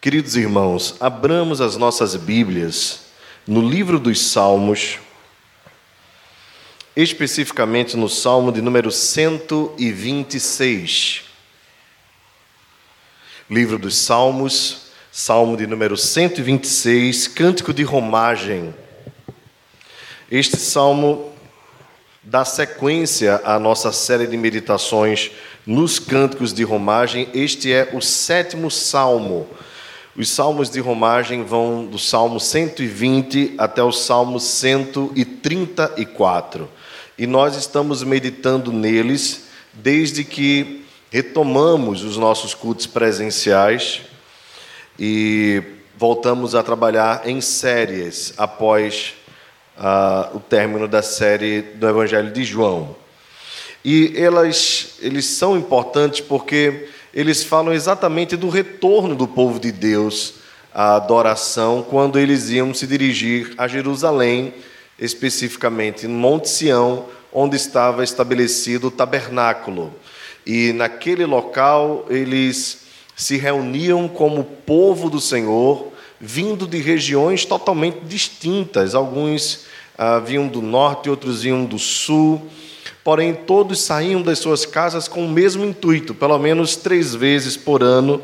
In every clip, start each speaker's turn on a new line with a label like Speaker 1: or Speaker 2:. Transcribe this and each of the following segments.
Speaker 1: Queridos irmãos, abramos as nossas Bíblias no livro dos Salmos, especificamente no Salmo de número 126. Livro dos Salmos, Salmo de número 126, Cântico de Romagem. Este salmo dá sequência à nossa série de meditações nos Cânticos de Romagem. Este é o sétimo salmo os salmos de romagem vão do Salmo 120 até o Salmo 134. E nós estamos meditando neles desde que retomamos os nossos cultos presenciais e voltamos a trabalhar em séries após uh, o término da série do Evangelho de João. E elas, eles são importantes porque eles falam exatamente do retorno do povo de Deus à adoração quando eles iam se dirigir a Jerusalém, especificamente no Monte Sião, onde estava estabelecido o tabernáculo. E naquele local eles se reuniam como povo do Senhor, vindo de regiões totalmente distintas. Alguns ah, vinham do norte, outros vinham do sul porém todos saíam das suas casas com o mesmo intuito, pelo menos três vezes por ano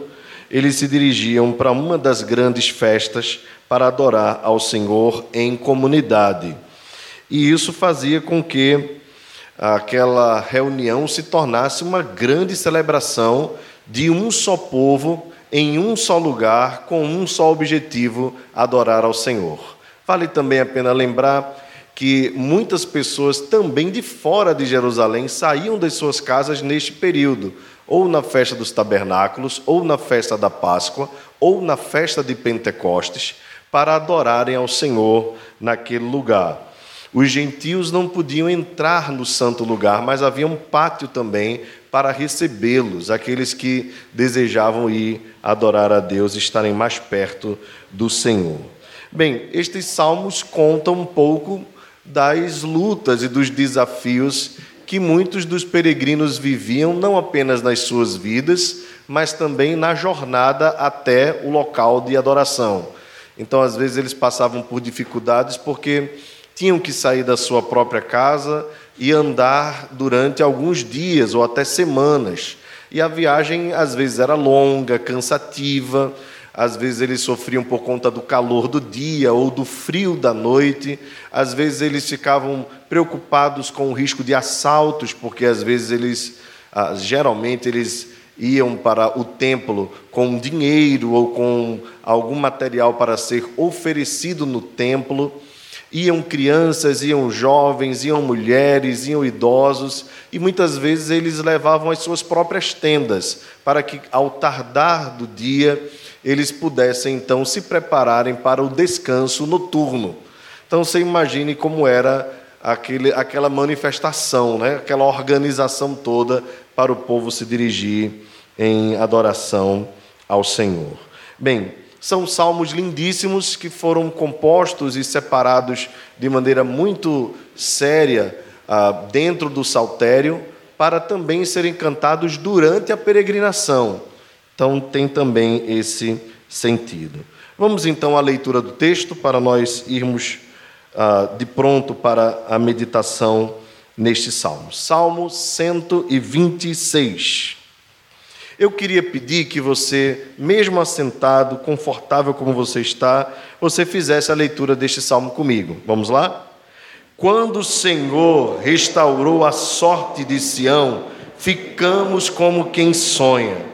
Speaker 1: eles se dirigiam para uma das grandes festas para adorar ao Senhor em comunidade. E isso fazia com que aquela reunião se tornasse uma grande celebração de um só povo, em um só lugar, com um só objetivo: adorar ao Senhor. Vale também a pena lembrar que muitas pessoas também de fora de Jerusalém saíam das suas casas neste período, ou na festa dos tabernáculos, ou na festa da Páscoa, ou na festa de Pentecostes, para adorarem ao Senhor naquele lugar. Os gentios não podiam entrar no santo lugar, mas havia um pátio também para recebê-los, aqueles que desejavam ir adorar a Deus estarem mais perto do Senhor. Bem, estes salmos contam um pouco das lutas e dos desafios que muitos dos peregrinos viviam, não apenas nas suas vidas, mas também na jornada até o local de adoração. Então, às vezes, eles passavam por dificuldades porque tinham que sair da sua própria casa e andar durante alguns dias ou até semanas. E a viagem, às vezes, era longa, cansativa às vezes eles sofriam por conta do calor do dia ou do frio da noite, às vezes eles ficavam preocupados com o risco de assaltos, porque às vezes eles, ah, geralmente eles iam para o templo com dinheiro ou com algum material para ser oferecido no templo. Iam crianças, iam jovens, iam mulheres, iam idosos, e muitas vezes eles levavam as suas próprias tendas, para que, ao tardar do dia, eles pudessem então se prepararem para o descanso noturno. Então você imagine como era aquele, aquela manifestação, né? aquela organização toda para o povo se dirigir em adoração ao Senhor. Bem, são salmos lindíssimos que foram compostos e separados de maneira muito séria ah, dentro do saltério para também serem cantados durante a peregrinação. Então, tem também esse sentido. Vamos então à leitura do texto para nós irmos ah, de pronto para a meditação neste salmo. Salmo 126. Eu queria pedir que você, mesmo assentado, confortável como você está, você fizesse a leitura deste salmo comigo. Vamos lá? Quando o Senhor restaurou a sorte de Sião, ficamos como quem sonha.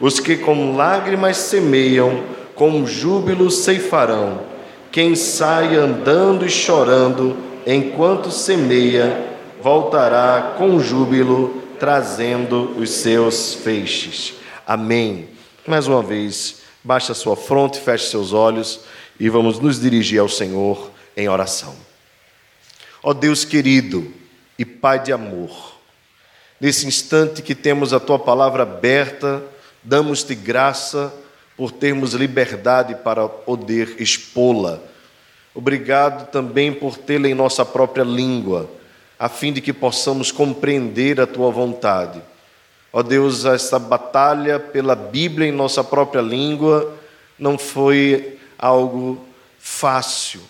Speaker 1: os que com lágrimas semeiam, com júbilo ceifarão. Quem sai andando e chorando, enquanto semeia, voltará com júbilo, trazendo os seus feixes. Amém. Mais uma vez, baixe a sua fronte, feche seus olhos e vamos nos dirigir ao Senhor em oração. Ó Deus querido e Pai de amor, nesse instante que temos a tua palavra aberta, damos-te graça por termos liberdade para poder expô-la. Obrigado também por tê-la em nossa própria língua, a fim de que possamos compreender a tua vontade. Ó Deus, essa batalha pela Bíblia em nossa própria língua não foi algo fácil.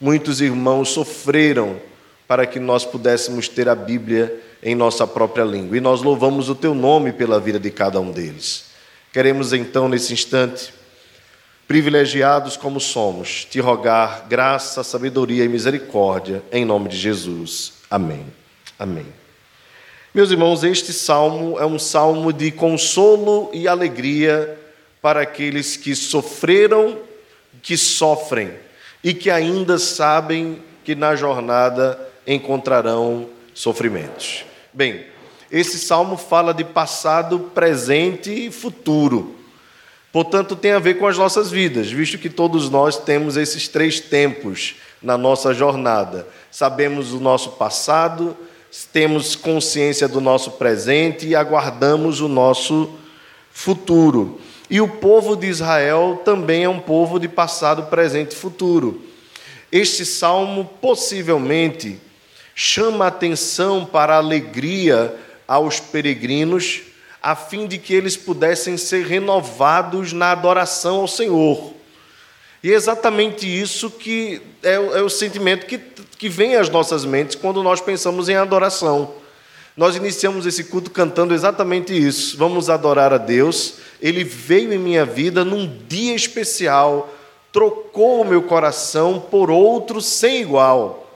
Speaker 1: Muitos irmãos sofreram para que nós pudéssemos ter a Bíblia em nossa própria língua. E nós louvamos o teu nome pela vida de cada um deles. Queremos então, nesse instante, privilegiados como somos, te rogar graça, sabedoria e misericórdia, em nome de Jesus. Amém. Amém. Meus irmãos, este salmo é um salmo de consolo e alegria para aqueles que sofreram, que sofrem e que ainda sabem que na jornada encontrarão sofrimentos. Bem, esse salmo fala de passado, presente e futuro. Portanto, tem a ver com as nossas vidas, visto que todos nós temos esses três tempos na nossa jornada. Sabemos o nosso passado, temos consciência do nosso presente e aguardamos o nosso futuro. E o povo de Israel também é um povo de passado, presente e futuro. Este salmo possivelmente chama atenção para a alegria aos peregrinos, a fim de que eles pudessem ser renovados na adoração ao Senhor. E é exatamente isso que é, é o sentimento que que vem às nossas mentes quando nós pensamos em adoração. Nós iniciamos esse culto cantando exatamente isso. Vamos adorar a Deus. Ele veio em minha vida num dia especial, trocou o meu coração por outro sem igual.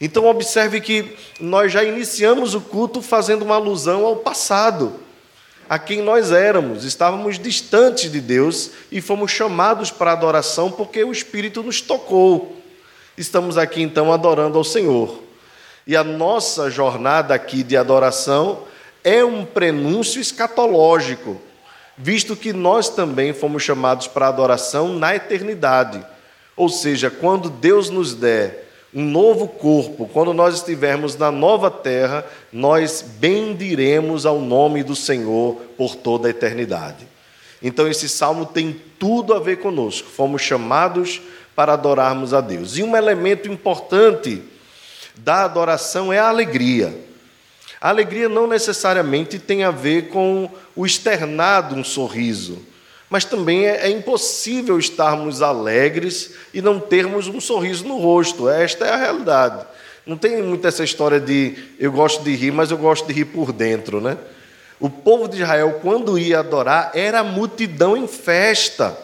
Speaker 1: Então, observe que nós já iniciamos o culto fazendo uma alusão ao passado, a quem nós éramos. Estávamos distantes de Deus e fomos chamados para adoração porque o Espírito nos tocou estamos aqui então adorando ao Senhor. E a nossa jornada aqui de adoração é um prenúncio escatológico, visto que nós também fomos chamados para adoração na eternidade. Ou seja, quando Deus nos der um novo corpo, quando nós estivermos na nova terra, nós bendiremos ao nome do Senhor por toda a eternidade. Então, esse salmo tem tudo a ver conosco. Fomos chamados para adorarmos a Deus. E um elemento importante da adoração é a alegria. A alegria não necessariamente tem a ver com o externar de um sorriso, mas também é, é, impossível estarmos alegres e não termos um sorriso no rosto. Esta é a realidade. Não tem muito essa história de eu gosto de rir, mas eu gosto de rir por dentro, né? O povo de Israel, quando ia adorar, era multidão em festa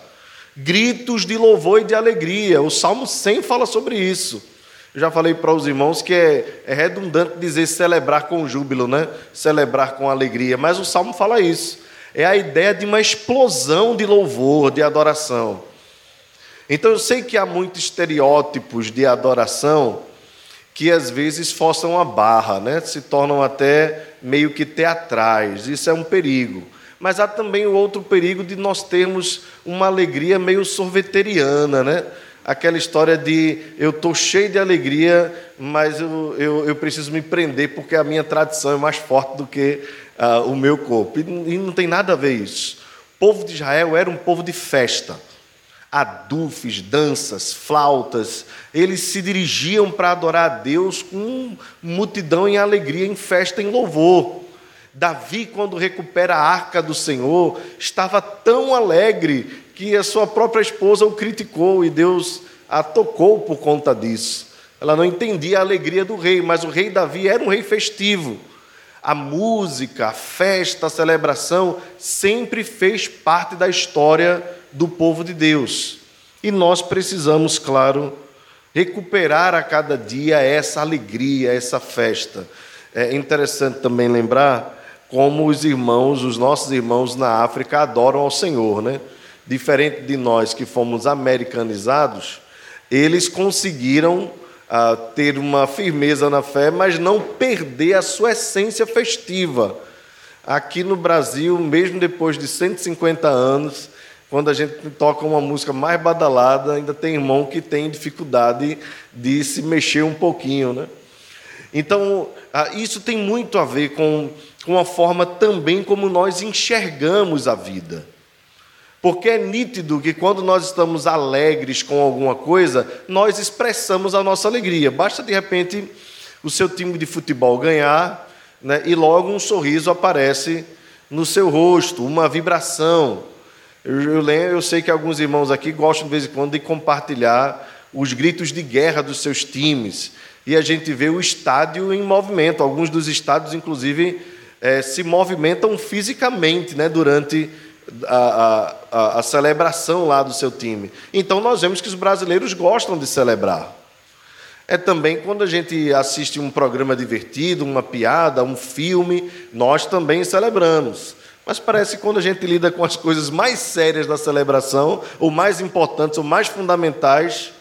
Speaker 1: gritos de louvor e de alegria. O Salmo 100 fala sobre isso. Eu já falei para os irmãos que é, é, redundante dizer celebrar com júbilo, né? Celebrar com alegria, mas o Salmo fala isso. É a ideia de uma explosão de louvor, de adoração. Então eu sei que há muitos estereótipos de adoração que às vezes forçam a barra, né? Se tornam até meio que teatrais. Isso é um perigo. Mas há também o outro perigo de nós termos uma alegria meio sorveteriana, né? Aquela história de eu estou cheio de alegria, mas eu, eu, eu, preciso me prender porque a minha tradição é mais forte do que uh, o meu corpo. E, e não tem nada a ver isso. O povo de Israel era um povo de festa adufes, danças, flautas, eles se dirigiam para adorar a Deus com multidão em alegria, em festa, em louvor. Davi, quando recupera a arca do Senhor, estava tão alegre que a sua própria esposa o criticou e Deus a tocou por conta disso. Ela não entendia a alegria do rei, mas o rei Davi era um rei festivo. A música, a festa, a celebração sempre fez parte da história do povo de Deus. E nós precisamos, claro, recuperar a cada dia essa alegria, essa festa. É interessante também lembrar como os irmãos, os nossos irmãos na África adoram ao Senhor, né? Diferente de nós que fomos americanizados, eles conseguiram ah, ter uma firmeza na fé, mas não perder a sua essência festiva. Aqui no Brasil, mesmo depois de 150 anos, quando a gente toca uma música mais badalada, ainda tem irmão que tem dificuldade de se mexer um pouquinho, né? Então, isso tem muito a ver com, com a forma também como nós enxergamos a vida. Porque é nítido que quando nós estamos alegres com alguma coisa, nós expressamos a nossa alegria. Basta de repente o seu time de futebol ganhar, né, e logo um sorriso aparece no seu rosto, uma vibração. Eu, eu, lembro, eu sei que alguns irmãos aqui gostam de vez em quando de compartilhar os gritos de guerra dos seus times. E a gente vê o estádio em movimento. Alguns dos estádios, inclusive, é, se movimentam fisicamente né, durante a, a, a celebração lá do seu time. Então nós vemos que os brasileiros gostam de celebrar. É também quando a gente assiste um programa divertido, uma piada, um filme, nós também celebramos. Mas parece que quando a gente lida com as coisas mais sérias da celebração, ou mais importantes, ou mais fundamentais,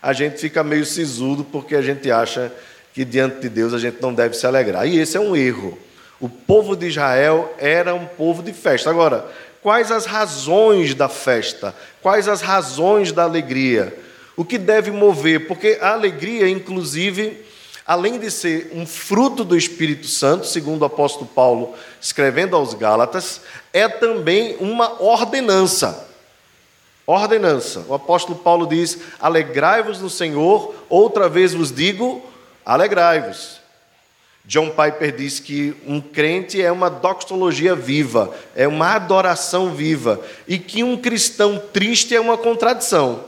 Speaker 1: a gente fica meio sisudo porque a gente acha que diante de Deus a gente não deve se alegrar. E esse é um erro. O povo de Israel era um povo de festa. Agora, quais as razões da festa? Quais as razões da alegria? O que deve mover? Porque a alegria, inclusive, além de ser um fruto do Espírito Santo, segundo o apóstolo Paulo escrevendo aos Gálatas, é também uma ordenança. Ordenança. O apóstolo Paulo diz: Alegrai-vos no Senhor, outra vez vos digo, alegrai-vos. John Piper diz que um crente é uma doxologia viva, é uma adoração viva, e que um cristão triste é uma contradição.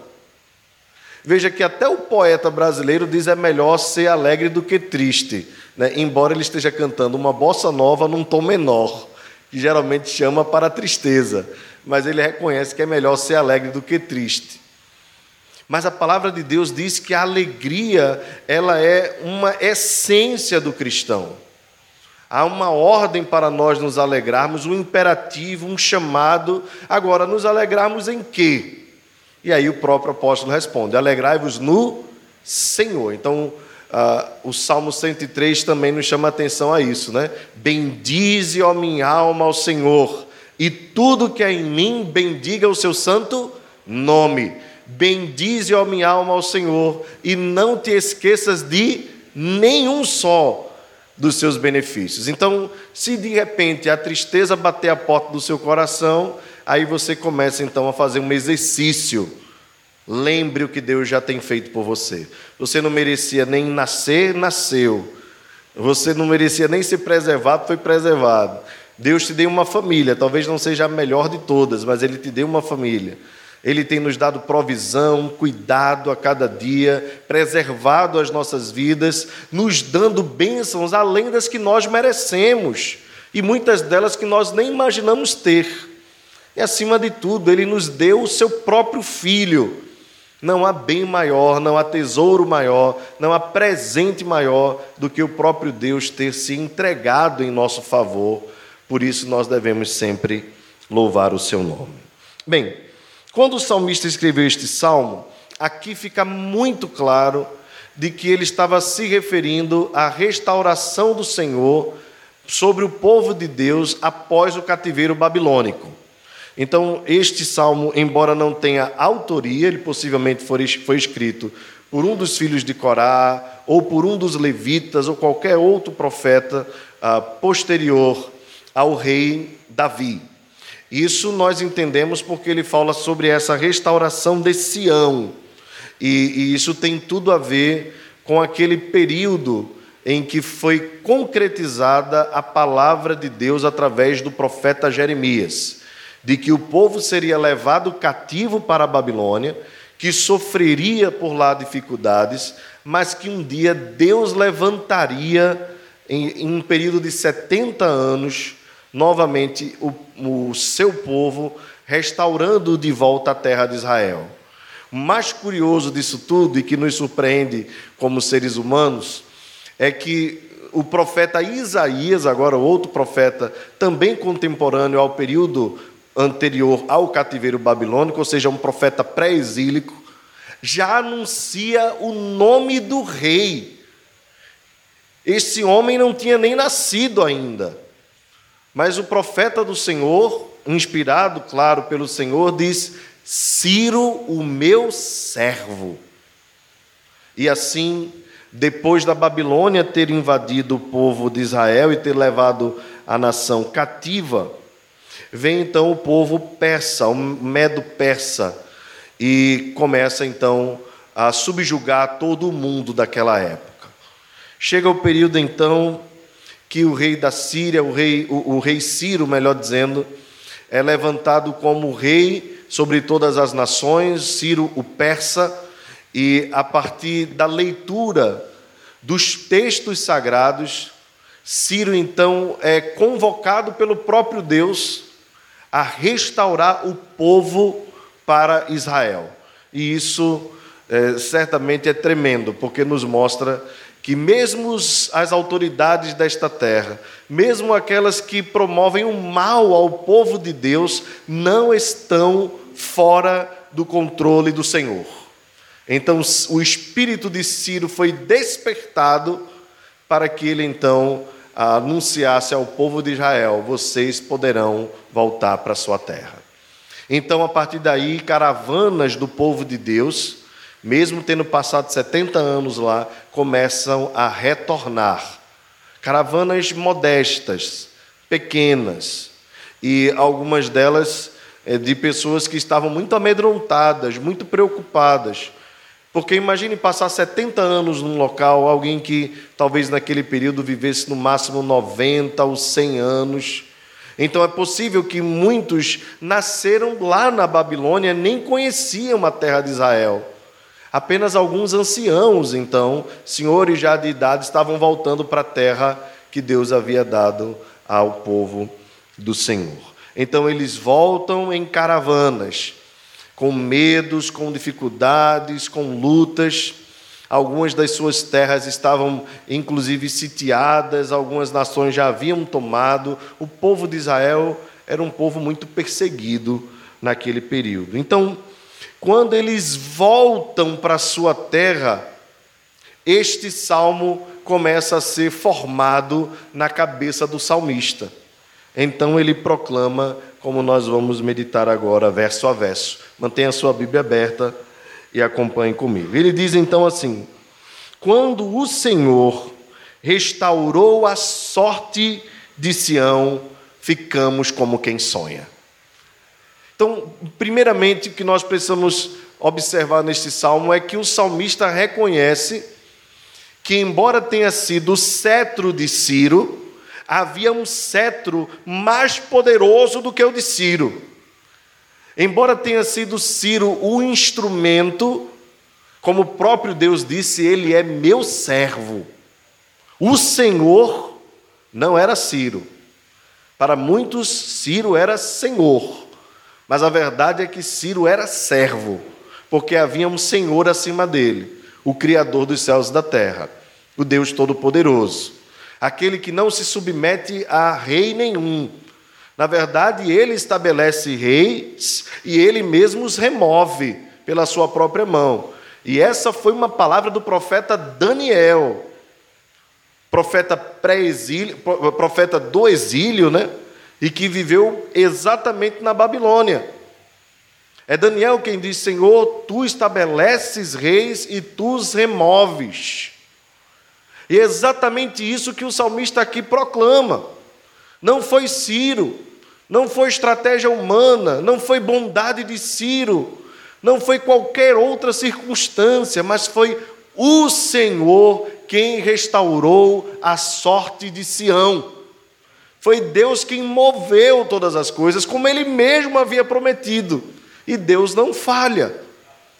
Speaker 1: Veja que até o poeta brasileiro diz é melhor ser alegre do que triste, né? embora ele esteja cantando uma bossa nova num tom menor, que geralmente chama para a tristeza, mas ele reconhece que é melhor ser alegre do que triste. Mas a palavra de Deus diz que a alegria, ela é uma essência do cristão. Há uma ordem para nós nos alegrarmos, um imperativo, um chamado. Agora, nos alegrarmos em quê? E aí o próprio apóstolo responde: Alegrai-vos no Senhor. Então, uh, o Salmo 103 também nos chama atenção a isso, né? Bendize, ó minha alma, ao Senhor, e tudo que é em mim, bendiga o seu santo nome. Bendize, ó minha alma, ao Senhor, e não te esqueças de nenhum só dos seus benefícios. Então, se de repente a tristeza bater a porta do seu coração, Aí você começa então a fazer um exercício. Lembre o que Deus já tem feito por você. Você não merecia nem nascer, nasceu. Você não merecia nem ser preservado, foi preservado. Deus te deu uma família, talvez não seja a melhor de todas, mas Ele te deu uma família. Ele tem nos dado provisão, cuidado a cada dia, preservado as nossas vidas, nos dando bênçãos além das que nós merecemos e muitas delas que nós nem imaginamos ter. E acima de tudo, ele nos deu o seu próprio filho. Não há bem maior, não há tesouro maior, não há presente maior do que o próprio Deus ter se entregado em nosso favor. Por isso nós devemos sempre louvar o seu nome. Bem, quando o salmista escreveu este salmo, aqui fica muito claro de que ele estava se referindo à restauração do Senhor sobre o povo de Deus após o cativeiro babilônico. Então, este salmo, embora não tenha autoria, ele possivelmente foi escrito por um dos filhos de Corá, ou por um dos levitas, ou qualquer outro profeta ah, posterior ao rei Davi. Isso nós entendemos porque ele fala sobre essa restauração de Sião, e, e isso tem tudo a ver com aquele período em que foi concretizada a palavra de Deus através do profeta Jeremias de que o povo seria levado cativo para a Babilônia, que sofreria por lá dificuldades, mas que um dia Deus levantaria, em, em um período de 70 anos, novamente o, o seu povo, restaurando de volta a terra de Israel. O mais curioso disso tudo, e que nos surpreende como seres humanos, é que o profeta Isaías, agora outro profeta, também contemporâneo ao período anterior ao cativeiro babilônico, ou seja, um profeta pré-exílico, já anuncia o nome do rei. Esse homem não tinha nem nascido ainda, mas o profeta do Senhor inspirado, claro, pelo Senhor, diz: Ciro, o meu servo. E assim, depois da Babilônia ter invadido o povo de Israel e ter levado a nação cativa, vem então o povo persa, o medo-persa, e começa então a subjugar todo o mundo daquela época. Chega o período então que o rei da Síria, o rei, o, o rei Ciro, melhor dizendo, é levantado como rei sobre todas as nações, Ciro o persa, e a partir da leitura dos textos sagrados, Ciro então é convocado pelo próprio Deus a restaurar o povo para Israel. E isso é, certamente é tremendo, porque nos mostra que mesmo as autoridades desta terra, mesmo aquelas que promovem o mal ao povo de Deus, não estão fora do controle do Senhor. Então o espírito de Ciro foi despertado para que ele então anunciasse ao povo de Israel: vocês poderão voltar para sua terra. Então, a partir daí, caravanas do povo de Deus mesmo tendo passado 70 anos lá, começam a retornar. Caravanas modestas, pequenas, e algumas delas é, de pessoas que estavam muito amedrontadas, muito preocupadas. Porque imagine passar 70 anos num local, alguém que talvez naquele período vivesse no máximo 90 ou 100 anos. Então é possível que muitos nasceram lá na Babilônia, nem conheciam a terra de Israel. Apenas alguns anciãos, então, senhores já de idade, estavam voltando para a terra que Deus havia dado ao povo do Senhor. Então eles voltam em caravanas, com medos, com dificuldades, com lutas. Algumas das suas terras estavam inclusive sitiadas, algumas nações já haviam tomado. O povo de Israel era um povo muito perseguido naquele período. Então, quando eles voltam para sua terra, este salmo começa a ser formado na cabeça do salmista. Então ele proclama, como nós vamos meditar agora, verso a verso. Mantenha a sua Bíblia aberta e acompanhe comigo. Ele diz então assim: Quando o Senhor restaurou a sorte de Sião, ficamos como quem sonha. Então, primeiramente, o que nós precisamos observar neste salmo é que o salmista reconhece que, embora tenha sido o cetro de Ciro, havia um cetro mais poderoso do que o de Ciro. Embora tenha sido Ciro o instrumento, como o próprio Deus disse, ele é meu servo. O Senhor não era Ciro. Para muitos, Ciro era Senhor. Mas a verdade é que Ciro era servo, porque havia um Senhor acima dele, o Criador dos céus e da terra, o Deus Todo-Poderoso, aquele que não se submete a rei nenhum. Na verdade, ele estabelece reis e ele mesmo os remove pela sua própria mão. E essa foi uma palavra do profeta Daniel, profeta pré-exílio, profeta do exílio, né? E que viveu exatamente na Babilônia. É Daniel quem diz: Senhor, tu estabeleces reis e tu os removes. E é exatamente isso que o salmista aqui proclama. Não foi Ciro, não foi estratégia humana, não foi bondade de Ciro, não foi qualquer outra circunstância, mas foi o Senhor quem restaurou a sorte de Sião. Foi Deus quem moveu todas as coisas, como Ele mesmo havia prometido. E Deus não falha,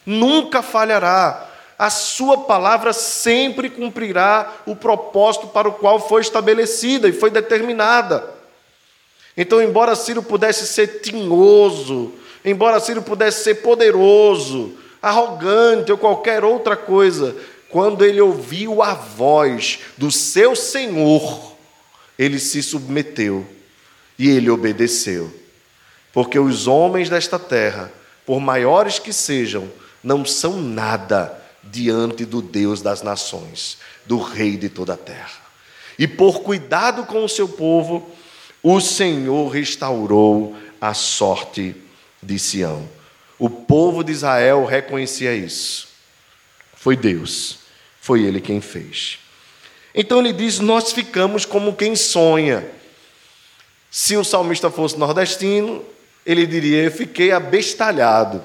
Speaker 1: nunca falhará. A Sua palavra sempre cumprirá o propósito para o qual foi estabelecida e foi determinada. Então, embora Ciro pudesse ser tinhoso, embora Ciro pudesse ser poderoso, arrogante ou qualquer outra coisa, quando ele ouviu a voz do seu Senhor, ele se submeteu e ele obedeceu. Porque os homens desta terra, por maiores que sejam, não são nada diante do Deus das nações, do Rei de toda a terra. E por cuidado com o seu povo, o Senhor restaurou a sorte de Sião. O povo de Israel reconhecia isso. Foi Deus, foi Ele quem fez. Então ele diz: Nós ficamos como quem sonha. Se o salmista fosse nordestino, ele diria: Eu fiquei abestalhado.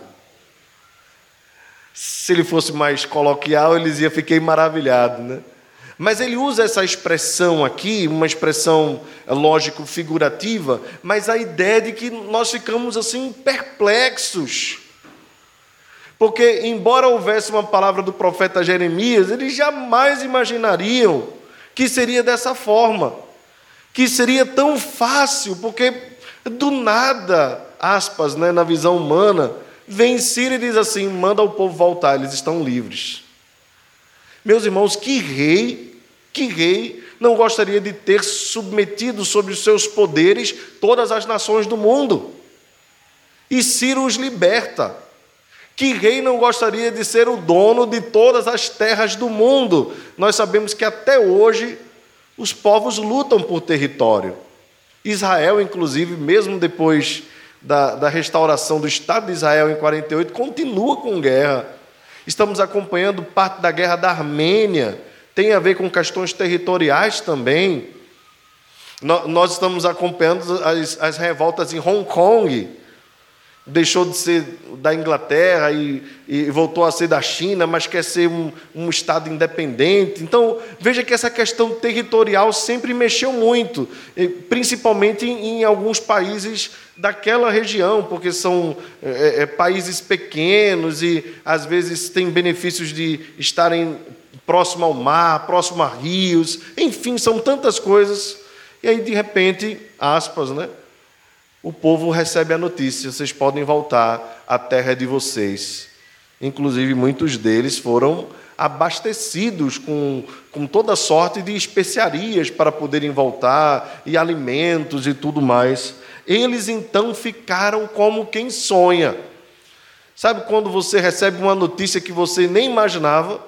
Speaker 1: Se ele fosse mais coloquial, ele dizia: Fiquei maravilhado. Né? Mas ele usa essa expressão aqui, uma expressão lógico-figurativa, mas a ideia de que nós ficamos assim perplexos. Porque, embora houvesse uma palavra do profeta Jeremias, eles jamais imaginariam que seria dessa forma, que seria tão fácil, porque do nada, aspas, né, na visão humana, vem Ciro e diz assim: manda o povo voltar, eles estão livres. Meus irmãos, que rei, que rei não gostaria de ter submetido sobre os seus poderes todas as nações do mundo? E Ciro os liberta. Que rei não gostaria de ser o dono de todas as terras do mundo? Nós sabemos que até hoje os povos lutam por território. Israel, inclusive, mesmo depois da, da restauração do Estado de Israel em 48, continua com guerra. Estamos acompanhando parte da guerra da Armênia, tem a ver com questões territoriais também. Nós estamos acompanhando as, as revoltas em Hong Kong deixou de ser da Inglaterra e, e, voltou a ser da China, mas quer ser um, um, Estado independente. Então, veja que essa questão territorial sempre mexeu muito, principalmente em, em alguns países daquela região, porque são é, é, países pequenos e, às vezes, têm benefícios de estarem próximo ao mar, próximo a rios, enfim, são tantas coisas. E aí, de repente, aspas, né? O povo recebe a notícia: vocês podem voltar, a terra é de vocês. Inclusive, muitos deles foram abastecidos com, com toda sorte de especiarias para poderem voltar, e alimentos e tudo mais. Eles então ficaram como quem sonha. Sabe quando você recebe uma notícia que você nem imaginava?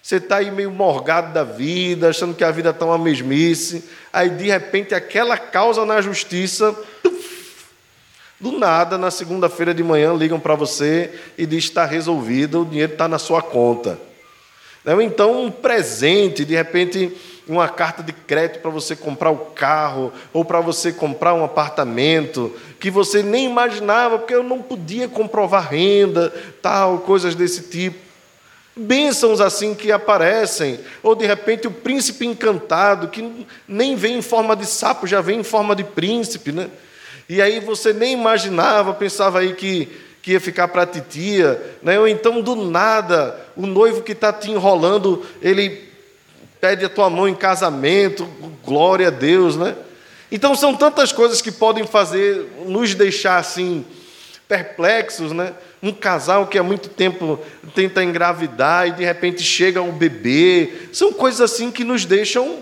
Speaker 1: Você está aí meio morgado da vida, achando que a vida está uma mesmice, aí de repente aquela causa na justiça do nada, na segunda-feira de manhã, ligam para você e diz que está resolvido, o dinheiro está na sua conta. Ou então, um presente, de repente, uma carta de crédito para você comprar o carro, ou para você comprar um apartamento, que você nem imaginava, porque eu não podia comprovar renda, tal, coisas desse tipo. Bênçãos assim que aparecem, ou de repente o príncipe encantado, que nem vem em forma de sapo, já vem em forma de príncipe, né? E aí você nem imaginava, pensava aí que, que ia ficar para a titia, né? ou então do nada, o noivo que está te enrolando, ele pede a tua mão em casamento, glória a Deus, né? Então são tantas coisas que podem fazer, nos deixar assim, perplexos, né? Um casal que há muito tempo tenta engravidar e de repente chega um bebê, são coisas assim que nos deixam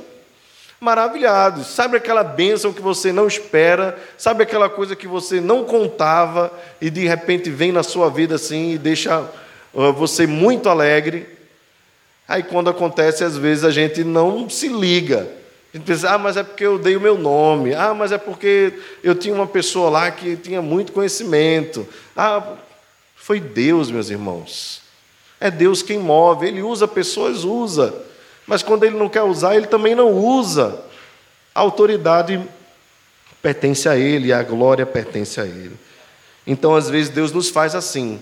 Speaker 1: maravilhados. Sabe aquela bênção que você não espera, sabe aquela coisa que você não contava e de repente vem na sua vida assim e deixa você muito alegre. Aí quando acontece, às vezes a gente não se liga. A gente pensa, ah, mas é porque eu dei o meu nome. Ah, mas é porque eu tinha uma pessoa lá que tinha muito conhecimento. Ah, foi Deus, meus irmãos. É Deus quem move. Ele usa pessoas, usa. Mas quando ele não quer usar, ele também não usa. A autoridade pertence a ele, a glória pertence a ele. Então, às vezes, Deus nos faz assim,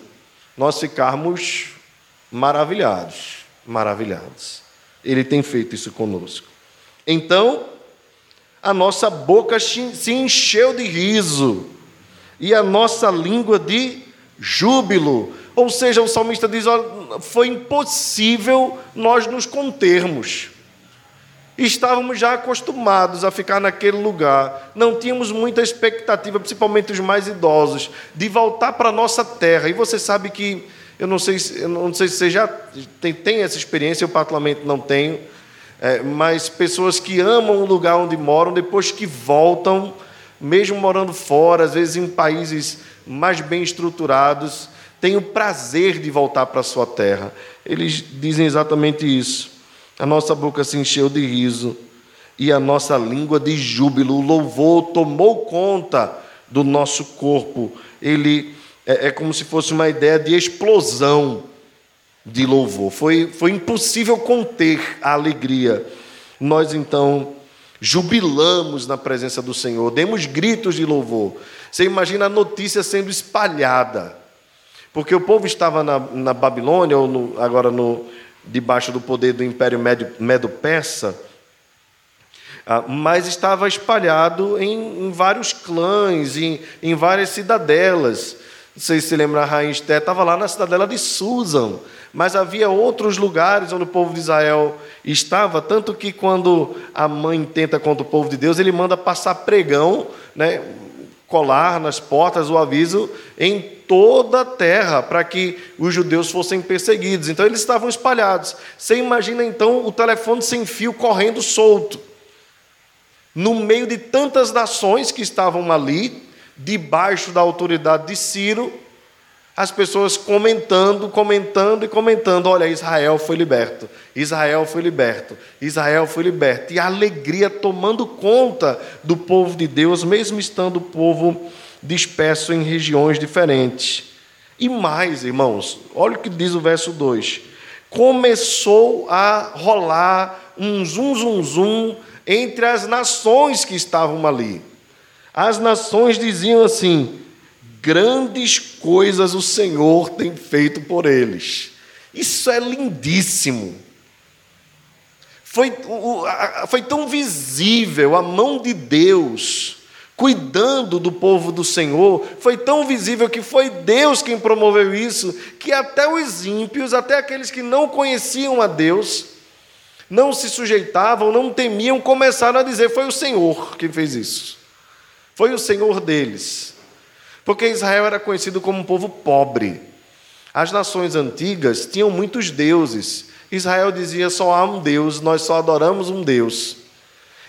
Speaker 1: nós ficarmos maravilhados, maravilhados. Ele tem feito isso conosco. Então, a nossa boca se encheu de riso e a nossa língua de júbilo. Ou seja, o salmista diz: foi impossível nós nos contermos. Estávamos já acostumados a ficar naquele lugar, não tínhamos muita expectativa, principalmente os mais idosos, de voltar para a nossa terra. E você sabe que, eu não sei, eu não sei se você já tem, tem essa experiência, eu particularmente não tenho, é, mas pessoas que amam o lugar onde moram, depois que voltam, mesmo morando fora, às vezes em países mais bem estruturados, tem o prazer de voltar para a sua terra. Eles dizem exatamente isso. A nossa boca se encheu de riso e a nossa língua de júbilo. O louvor tomou conta do nosso corpo, ele é, é como se fosse uma ideia de explosão de louvor. Foi, foi impossível conter a alegria. Nós então jubilamos na presença do Senhor, demos gritos de louvor. Você imagina a notícia sendo espalhada, porque o povo estava na, na Babilônia, ou no, agora no, debaixo do poder do Império Medo-Persa, ah, mas estava espalhado em, em vários clãs, em, em, várias cidadelas. Não sei se lembra, a rainha estava lá na cidadela de Susan, mas havia outros lugares onde o povo de Israel estava, tanto que quando a mãe tenta contra o povo de Deus, ele manda passar pregão, né, colar nas portas o aviso em toda a terra para que os judeus fossem perseguidos. Então eles estavam espalhados. Você imagina então o telefone sem fio correndo solto. No meio de tantas nações que estavam ali, debaixo da autoridade de Ciro, as pessoas comentando, comentando e comentando: olha, Israel foi liberto, Israel foi liberto, Israel foi liberto. E a alegria tomando conta do povo de Deus, mesmo estando o povo disperso em regiões diferentes. E mais, irmãos, olha o que diz o verso 2: começou a rolar um zum, zum, zum entre as nações que estavam ali. As nações diziam assim: grandes coisas o Senhor tem feito por eles. Isso é lindíssimo. Foi, foi tão visível a mão de Deus cuidando do povo do Senhor, foi tão visível que foi Deus quem promoveu isso, que até os ímpios, até aqueles que não conheciam a Deus, não se sujeitavam, não temiam, começaram a dizer: foi o Senhor quem fez isso, foi o Senhor deles. Porque Israel era conhecido como um povo pobre. As nações antigas tinham muitos deuses. Israel dizia só há um Deus, nós só adoramos um Deus.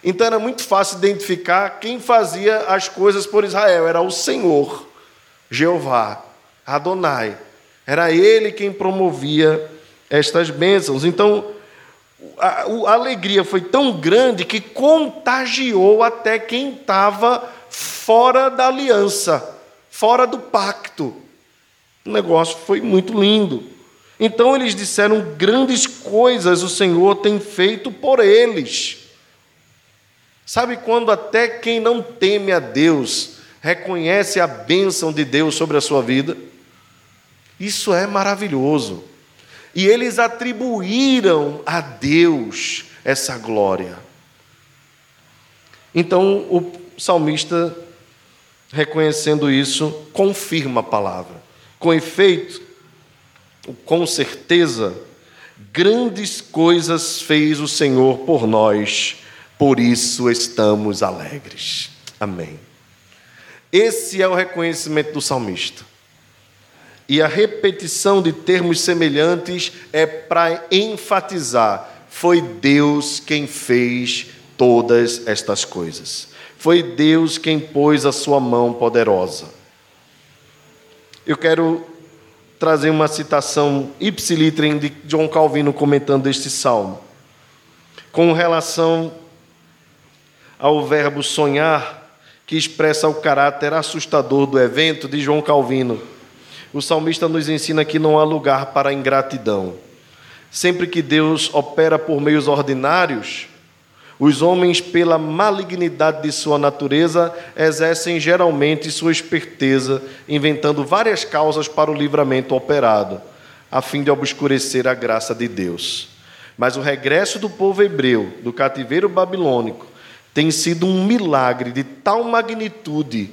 Speaker 1: Então era muito fácil identificar quem fazia as coisas por Israel, era o Senhor, Jeová, Adonai. Era ele quem promovia estas bênçãos. Então a, a alegria foi tão grande que contagiou até quem estava fora da aliança fora do pacto. O negócio foi muito lindo. Então eles disseram: grandes coisas o Senhor tem feito por eles. Sabe quando até quem não teme a Deus reconhece a bênção de Deus sobre a sua vida? Isso é maravilhoso. E eles atribuíram a Deus essa glória. Então o salmista reconhecendo isso, confirma a palavra. Com efeito, com certeza, grandes coisas fez o Senhor por nós, por isso estamos alegres. Amém. Esse é o reconhecimento do salmista. E a repetição de termos semelhantes é para enfatizar: foi Deus quem fez todas estas coisas. Foi Deus quem pôs a sua mão poderosa. Eu quero trazer uma citação ipsilitrem de John Calvino comentando este salmo. Com relação ao verbo sonhar, que expressa o caráter assustador do evento de João Calvino. O salmista nos ensina que não há lugar para ingratidão. Sempre que Deus opera por meios ordinários, os homens, pela malignidade de sua natureza, exercem geralmente sua esperteza, inventando várias causas para o livramento operado, a fim de obscurecer a graça de Deus. Mas o regresso do povo hebreu do cativeiro babilônico tem sido um milagre de tal magnitude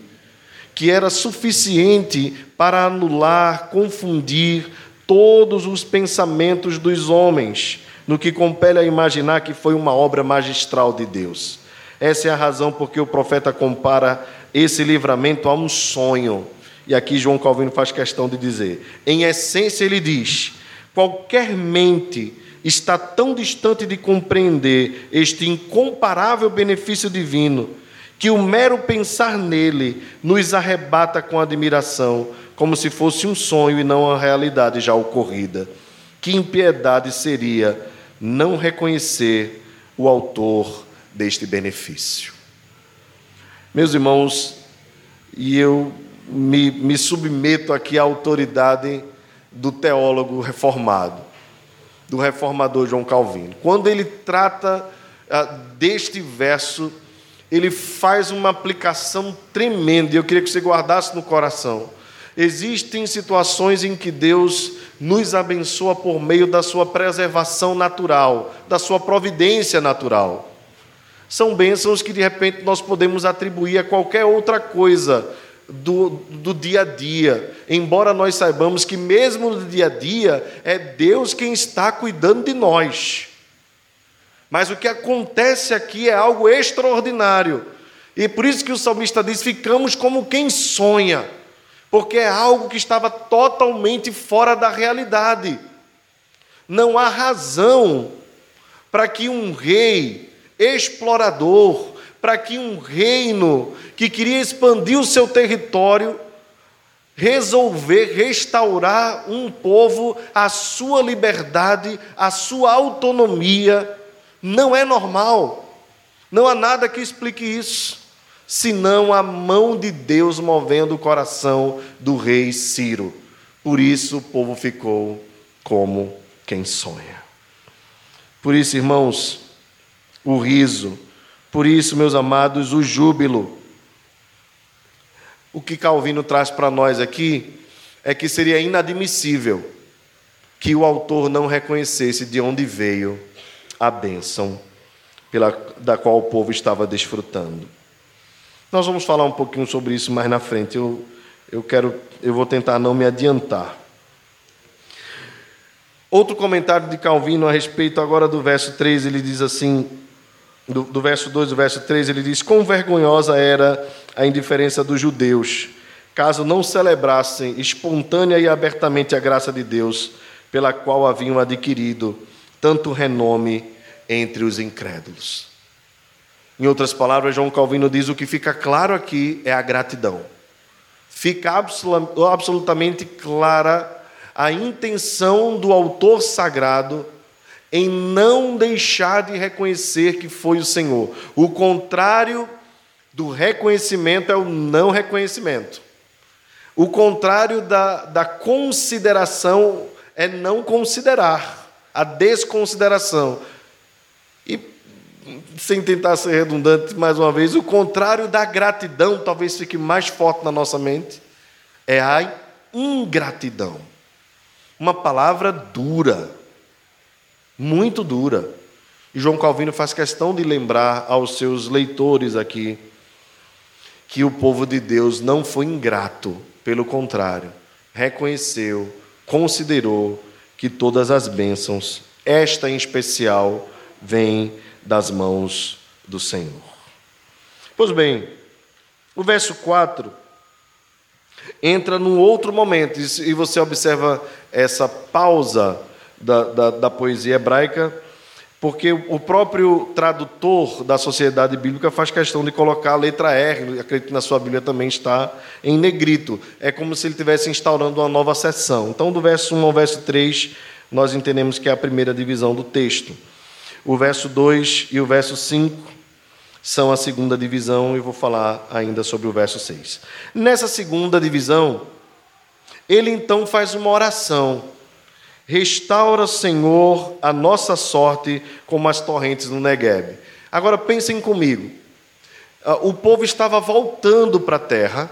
Speaker 1: que era suficiente para anular, confundir todos os pensamentos dos homens no que compele a imaginar que foi uma obra magistral de Deus. Essa é a razão porque o profeta compara esse livramento a um sonho. E aqui João Calvino faz questão de dizer: em essência, ele diz: qualquer mente está tão distante de compreender este incomparável benefício divino que o mero pensar nele nos arrebata com admiração, como se fosse um sonho e não a realidade já ocorrida. Que impiedade seria não reconhecer o autor deste benefício. Meus irmãos, e eu me, me submeto aqui à autoridade do teólogo reformado, do reformador João Calvino. Quando ele trata ah, deste verso, ele faz uma aplicação tremenda, e eu queria que você guardasse no coração. Existem situações em que Deus nos abençoa por meio da sua preservação natural, da sua providência natural. São bênçãos que de repente nós podemos atribuir a qualquer outra coisa do, do dia a dia, embora nós saibamos que, mesmo no dia a dia, é Deus quem está cuidando de nós. Mas o que acontece aqui é algo extraordinário. E por isso que o salmista diz: ficamos como quem sonha, porque é algo que estava totalmente fora da realidade. Não há razão para que um rei explorador, para que um reino que queria expandir o seu território resolver restaurar um povo a sua liberdade, a sua autonomia, não é normal. Não há nada que explique isso, senão a mão de Deus movendo o coração do rei Ciro. Por isso o povo ficou como quem sonha. Por isso, irmãos, o riso, por isso, meus amados, o júbilo. O que Calvino traz para nós aqui é que seria inadmissível que o autor não reconhecesse de onde veio a bênção pela, da qual o povo estava desfrutando. Nós vamos falar um pouquinho sobre isso mais na frente. Eu, eu quero, eu vou tentar não me adiantar. Outro comentário de Calvino a respeito agora do verso 3, ele diz assim, do, do verso 2 do verso 3, ele diz: Quão vergonhosa era a indiferença dos judeus, caso não celebrassem espontânea e abertamente a graça de Deus, pela qual haviam adquirido tanto renome entre os incrédulos. Em outras palavras, João Calvino diz: o que fica claro aqui é a gratidão. Fica absolutamente clara a intenção do autor sagrado em não deixar de reconhecer que foi o Senhor. O contrário do reconhecimento é o não reconhecimento. O contrário da, da consideração é não considerar a desconsideração. E, sem tentar ser redundante mais uma vez, o contrário da gratidão, talvez fique mais forte na nossa mente, é a ingratidão. Uma palavra dura, muito dura. E João Calvino faz questão de lembrar aos seus leitores aqui que o povo de Deus não foi ingrato, pelo contrário, reconheceu, considerou que todas as bênçãos, esta em especial, vem das mãos do Senhor. Pois bem, o verso 4 entra num outro momento, e você observa essa pausa da, da, da poesia hebraica porque o próprio tradutor da sociedade bíblica faz questão de colocar a letra R, acredito que na sua Bíblia também está em negrito. É como se ele estivesse instaurando uma nova seção. Então, do verso 1 ao verso 3, nós entendemos que é a primeira divisão do texto. O verso 2 e o verso 5 são a segunda divisão, e vou falar ainda sobre o verso 6. Nessa segunda divisão, ele então faz uma oração Restaura, Senhor, a nossa sorte como as torrentes no Negueb. Agora pensem comigo. Ah, o povo estava voltando para a terra,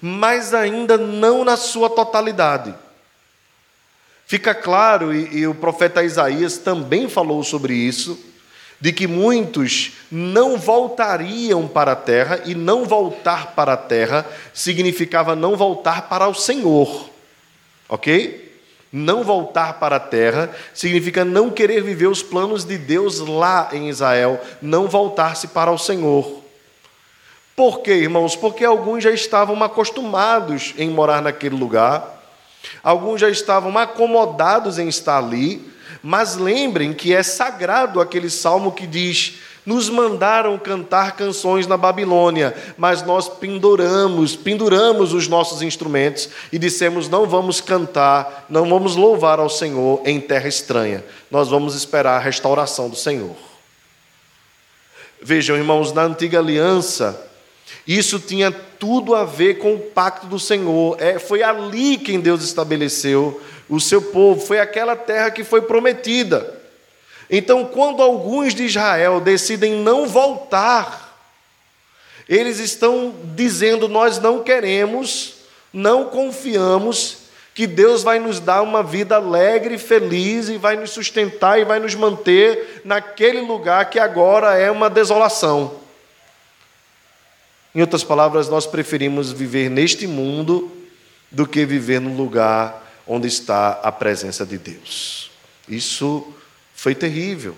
Speaker 1: mas ainda não na sua totalidade. Fica claro, e, e, o profeta Isaías também falou sobre isso, de que muitos não voltariam para a terra, e não voltar para a terra significava não voltar para o Senhor, ok? Não voltar para a terra significa não querer viver os planos de Deus lá em Israel, não voltar-se para o Senhor. Por quê, irmãos? Porque alguns já estavam acostumados em morar naquele lugar, alguns já estavam acomodados em estar ali, mas lembrem que é sagrado aquele salmo que diz: nos mandaram cantar canções na Babilônia, mas nós penduramos, penduramos os nossos instrumentos e dissemos: não vamos cantar, não vamos louvar ao Senhor em terra estranha. Nós vamos esperar a restauração do Senhor. Vejam, irmãos, na antiga aliança, isso tinha tudo a ver com o pacto do Senhor. É, foi ali quem Deus estabeleceu o seu povo, foi aquela terra que foi prometida. Então, quando alguns de Israel decidem não voltar, eles estão dizendo: Nós não queremos, não confiamos que Deus vai nos dar uma vida alegre, feliz e vai nos sustentar e vai nos manter naquele lugar que agora é uma desolação. Em outras palavras, nós preferimos viver neste mundo do que viver no lugar onde está a presença de Deus. Isso foi terrível.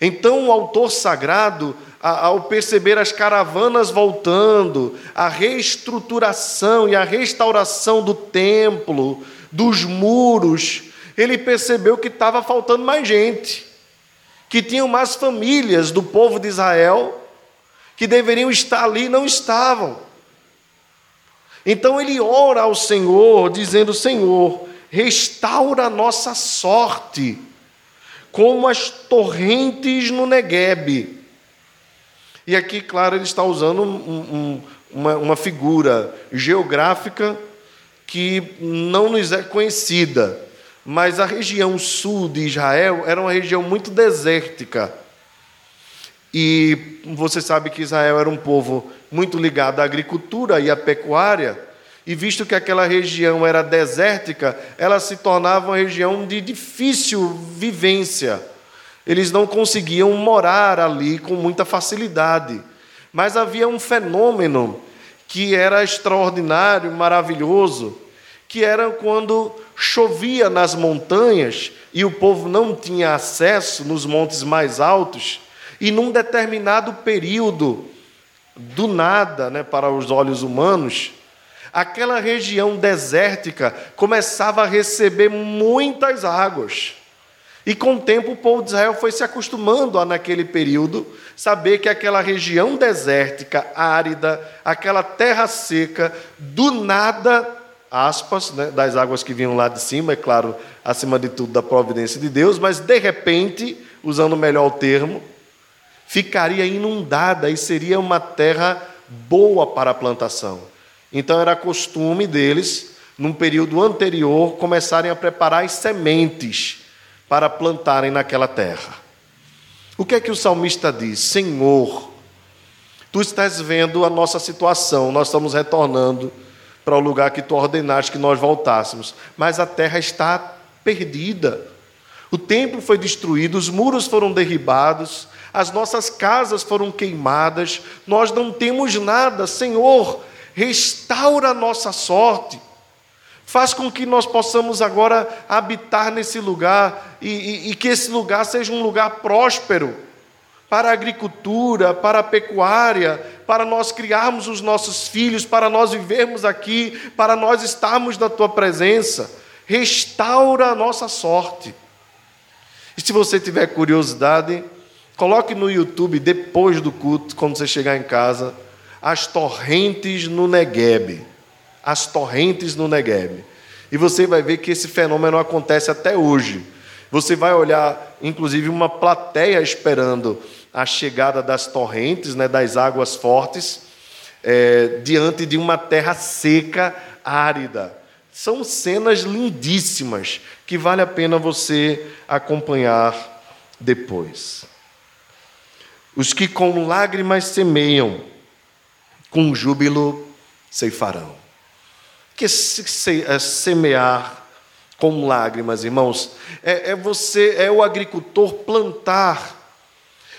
Speaker 1: Então, o autor sagrado, ao perceber as caravanas voltando, a reestruturação e a restauração do templo, dos muros, ele percebeu que estava faltando mais gente, que tinham mais famílias do povo de Israel que deveriam estar ali não estavam. Então ele ora ao Senhor, dizendo: Senhor, restaura a nossa sorte como as torrentes no Neguebe. E aqui, claro, ele está usando um, um, uma, uma figura geográfica que não nos é conhecida, mas a região sul de Israel era uma região muito desértica. E você sabe que Israel era um povo muito ligado à agricultura e à pecuária. E visto que aquela região era desértica, ela se tornava uma região de difícil vivência. Eles não conseguiam morar ali com muita facilidade. Mas havia um fenômeno que era extraordinário, maravilhoso, que era quando chovia nas montanhas e o povo não tinha acesso nos montes mais altos, e num determinado período, do nada, né, para os olhos humanos, aquela região desértica começava a receber muitas águas. E com o tempo o povo de Israel foi se acostumando a, naquele período, saber que aquela região desértica, árida, aquela terra seca, do nada, aspas, né, das águas que vinham lá de cima, é claro, acima de tudo da providência de Deus, mas de repente, usando melhor o termo, ficaria inundada e seria uma terra boa para a plantação. Então era costume deles, num período anterior, começarem a preparar as sementes para plantarem naquela terra. O que é que o salmista diz? Senhor, tu estás vendo a nossa situação, nós estamos retornando para o lugar que tu ordenaste que nós voltássemos, mas a terra está perdida. O templo foi destruído, os muros foram derribados, as nossas casas foram queimadas, nós não temos nada, Senhor restaura a nossa sorte, faz com que nós possamos agora habitar nesse lugar e, e, e que esse lugar seja um lugar próspero para a agricultura, para a pecuária, para nós criarmos os nossos filhos, para nós vivermos aqui, para nós estarmos na tua presença. Restaura a nossa sorte. E se você tiver curiosidade, coloque no YouTube depois do culto, quando você chegar em casa, as torrentes no Negueb. As torrentes no Negueb. E você vai ver que esse fenômeno acontece até hoje. Você vai olhar, inclusive, uma plateia esperando a chegada das torrentes, né, das águas fortes, é, diante de uma terra seca, árida. São cenas lindíssimas que vale a pena você acompanhar depois. Os que com lágrimas semeiam, com júbilo ceifarão. Que se, é semear com lágrimas, irmãos, é, é você, é o agricultor plantar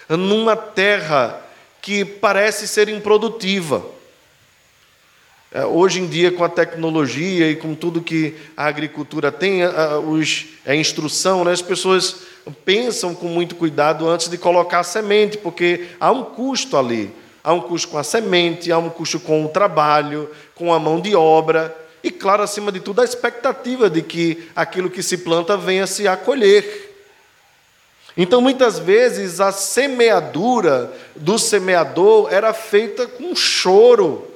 Speaker 1: numa terra que parece ser improdutiva. É, hoje em dia, com a tecnologia e com tudo que a agricultura tem, a, os, a instrução, né, as pessoas pensam com muito cuidado antes de colocar a semente, porque há um custo ali. Há um custo com a semente, há um custo com o trabalho, com a mão de obra. E, claro, acima de tudo, a expectativa de que aquilo que se planta venha se acolher. Então, muitas vezes, a semeadura do semeador era feita com choro.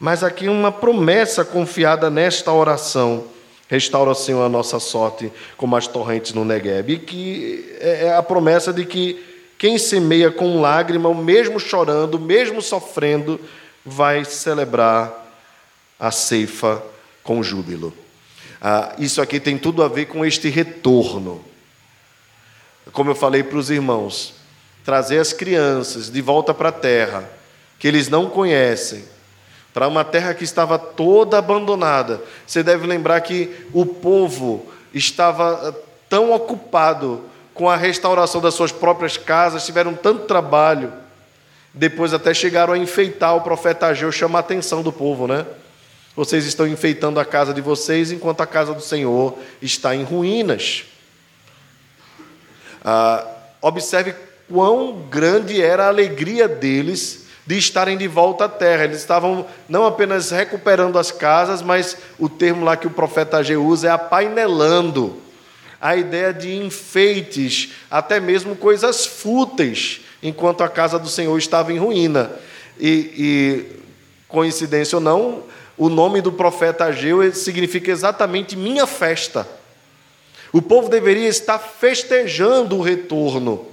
Speaker 1: Mas aqui uma promessa confiada nesta oração. Restaura, Senhor, a nossa sorte como as torrentes no Negueb. E que é, é a promessa de que quem semeia com lágrima, mesmo chorando, mesmo sofrendo, vai celebrar a ceifa com júbilo. Ah, isso aqui tem tudo a ver com este retorno. Como eu falei para os irmãos, trazer as crianças de volta para a terra, que eles não conhecem, para uma terra que estava toda abandonada. Você deve lembrar que o povo estava ah, tão ocupado com a restauração das suas próprias casas, tiveram tanto trabalho, depois até chegaram a enfeitar o profeta Ageu, chama a atenção do povo, né? Vocês estão enfeitando a casa de vocês enquanto a casa do Senhor está em ruínas. Ah, observe quão grande era a alegria deles de estarem de volta à terra. Eles estavam não apenas recuperando as casas, mas o termo lá que o profeta Ageu usa é apainelando. A ideia de enfeites, até mesmo coisas fúteis, enquanto a casa do Senhor estava em ruína. E, e coincidência ou não, o nome do profeta Ageu significa exatamente minha festa. O povo deveria estar festejando o retorno,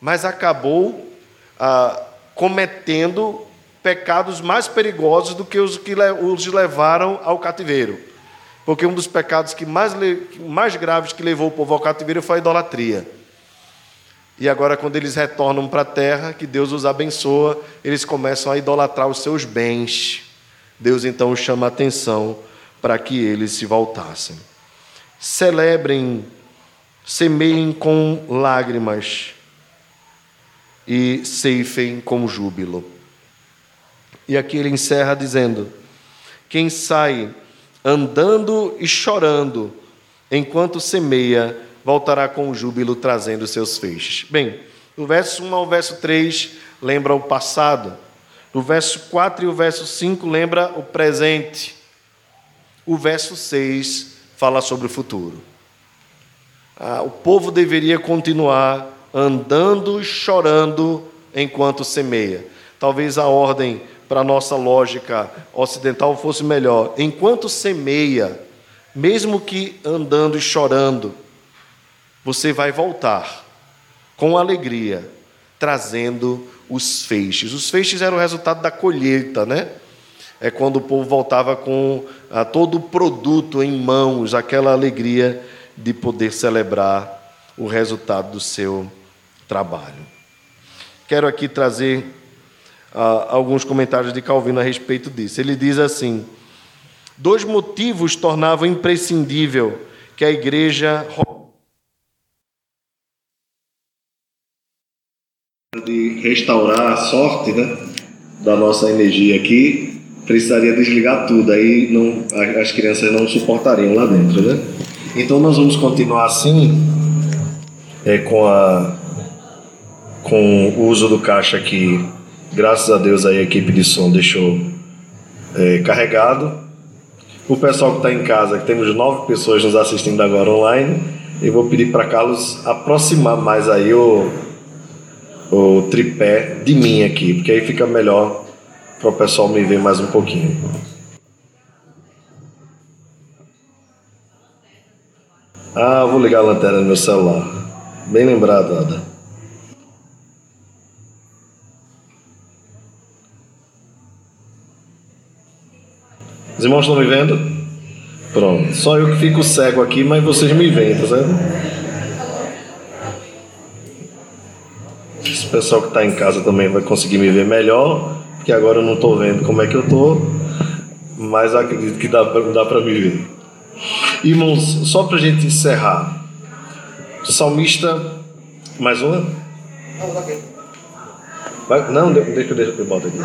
Speaker 1: mas acabou ah, cometendo pecados mais perigosos do que os que os levaram ao cativeiro. Porque um dos pecados que mais, mais graves que levou o povo ao cativeiro foi a idolatria. E agora, quando eles retornam para a terra, que Deus os abençoa, eles começam a idolatrar os seus bens. Deus então chama a atenção para que eles se voltassem. Celebrem, semeiem com lágrimas e ceifem com júbilo. E aqui ele encerra dizendo: Quem sai andando e chorando enquanto semeia, voltará com júbilo trazendo seus feixes. Bem, do verso 1 ao verso 3 lembra o passado. O verso 4 e o verso 5 lembra o presente. O verso 6 fala sobre o futuro. Ah, o povo deveria continuar andando e chorando enquanto semeia. Talvez a ordem para a nossa lógica ocidental fosse melhor. Enquanto semeia, mesmo que andando e chorando, você vai voltar com alegria, trazendo os feixes. Os feixes eram o resultado da colheita, né? É quando o povo voltava com ah, todo o produto em mãos, aquela alegria de poder celebrar o resultado do seu trabalho. Quero aqui trazer alguns comentários de Calvino a respeito disso. Ele diz assim: dois motivos tornavam imprescindível que a igreja
Speaker 2: de restaurar a sorte né, da nossa energia aqui, precisaria desligar tudo, aí não, as crianças não suportariam lá dentro. Né? Então nós vamos continuar assim, é, com, a, com o uso do caixa aqui. Graças a Deus aí a equipe de som deixou é, carregado. O pessoal que está em casa, que temos nove pessoas nos assistindo agora online, eu vou pedir para Carlos aproximar mais aí o o tripé de mim aqui, porque aí fica melhor para o pessoal me ver mais um pouquinho. Ah, vou ligar a lanterna no meu celular. Bem lembrado, Ada. Os irmãos estão me vendo? Pronto. Só eu que fico cego aqui, mas vocês me veem, tá certo? o pessoal que está em casa também vai conseguir me ver melhor, porque agora eu não estou vendo como é que eu estou, mas acredito que dá, dá para me ver. Irmãos, só para a gente encerrar, o salmista, mais uma? Vai, não, deixa, deixa, deixa eu botar aqui.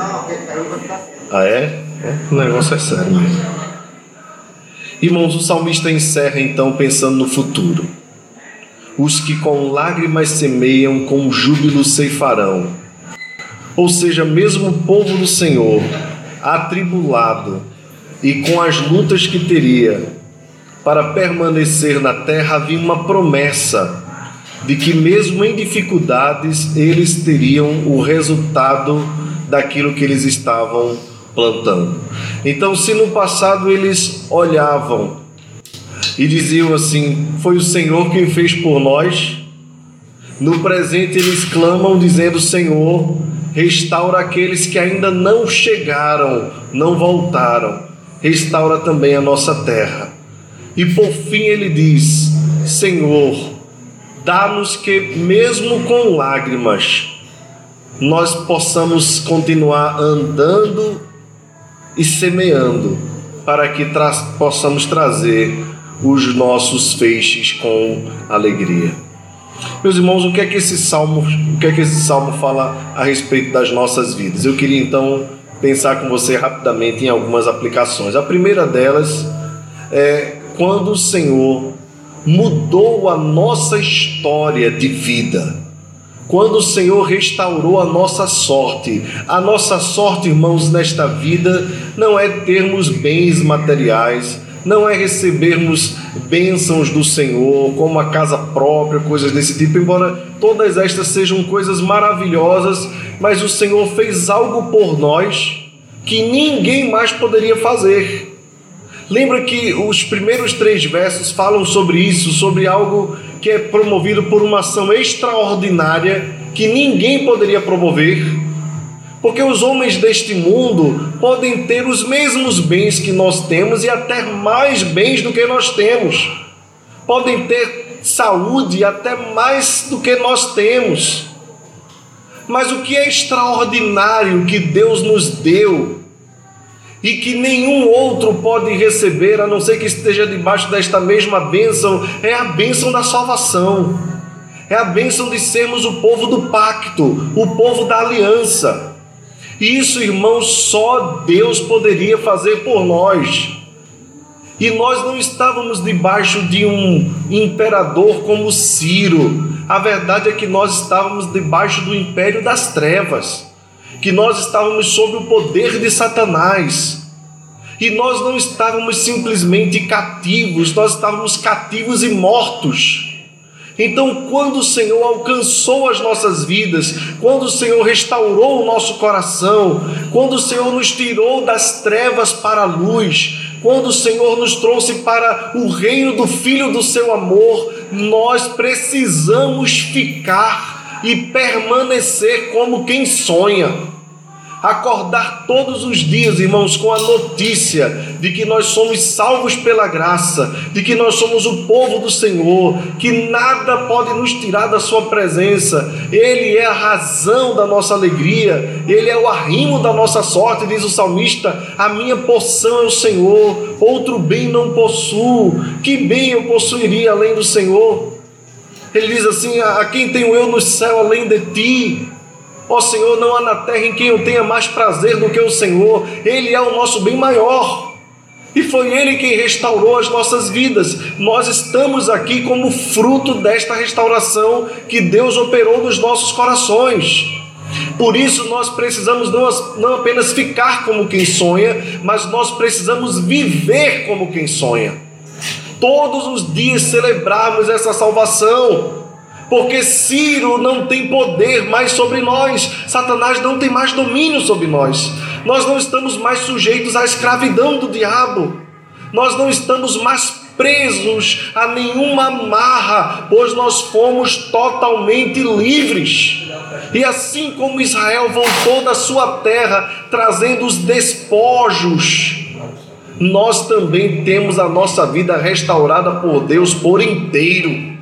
Speaker 2: Ah, é? O negócio é sério mesmo. Irmãos, o salmista encerra então pensando no futuro os que com lágrimas semeiam, com júbilo ceifarão. Ou seja, mesmo o povo do Senhor, atribulado e com as lutas que teria para permanecer na terra, havia uma promessa de que, mesmo em dificuldades, eles teriam o resultado daquilo que eles estavam plantando. Então, se no passado eles olhavam e diziam assim: Foi o Senhor quem fez por nós. No presente eles clamam dizendo: Senhor, restaura aqueles que ainda não chegaram, não voltaram, restaura também a nossa terra. E por fim ele diz: Senhor, dá-nos que, mesmo com lágrimas, nós possamos continuar andando e semeando, para que tra possamos trazer os nossos feixes com alegria. Meus irmãos, o que é que esse salmo, o que é que esse salmo fala a respeito das nossas vidas? Eu queria então pensar com você rapidamente em algumas aplicações. A primeira delas é quando o Senhor mudou a nossa história de vida. Quando o Senhor restaurou a nossa sorte. A nossa sorte, irmãos, nesta vida não é termos bens materiais, não é recebermos bênçãos do Senhor, como a casa própria, coisas desse tipo, embora todas estas sejam coisas maravilhosas, mas o Senhor fez algo por nós que ninguém mais poderia fazer. Lembra que os primeiros três versos falam sobre isso, sobre algo que é promovido por uma ação extraordinária que ninguém poderia promover? Porque os homens deste mundo podem ter os mesmos bens que nós temos e até mais bens do que nós temos. Podem ter saúde até mais do que nós temos. Mas o que é extraordinário que Deus nos deu e que nenhum outro pode receber, a não ser que esteja debaixo desta mesma bênção, é a bênção da salvação. É a bênção de sermos o povo do pacto, o povo da aliança. Isso, irmãos, só Deus poderia fazer por nós. E nós não estávamos debaixo de um imperador como Ciro. A verdade é que nós estávamos debaixo do império das trevas, que nós estávamos sob o poder de Satanás. E nós não estávamos simplesmente cativos, nós estávamos cativos e mortos. Então, quando o Senhor alcançou as nossas vidas, quando o Senhor restaurou o nosso coração, quando o Senhor nos tirou das trevas para a luz, quando o Senhor nos trouxe para o reino do Filho do seu amor, nós precisamos ficar e permanecer como quem sonha. Acordar todos os dias, irmãos, com a notícia de que nós somos salvos pela graça, de que nós somos o povo do Senhor, que nada pode nos tirar da Sua presença, Ele é a razão da nossa alegria, Ele é o arrimo da nossa sorte, diz o salmista: a minha porção é o Senhor, outro bem não possuo, que bem eu possuiria além do Senhor? Ele diz assim: a quem tenho eu no céu além de ti? Ó Senhor, não há na terra em quem eu tenha mais prazer do que o Senhor, Ele é o nosso bem maior. E foi Ele quem restaurou as nossas vidas. Nós estamos aqui como fruto desta restauração que Deus operou nos nossos corações. Por isso nós precisamos não, apenas ficar como quem sonha, mas nós precisamos viver como quem sonha. Todos os dias celebrarmos essa salvação. Porque Ciro não tem poder mais sobre nós, Satanás não tem mais domínio sobre nós, nós não estamos mais sujeitos à escravidão do diabo, nós não estamos mais presos a nenhuma amarra, pois nós fomos totalmente livres. E assim como Israel voltou da sua terra trazendo os despojos, nós também temos a nossa vida restaurada por Deus por inteiro.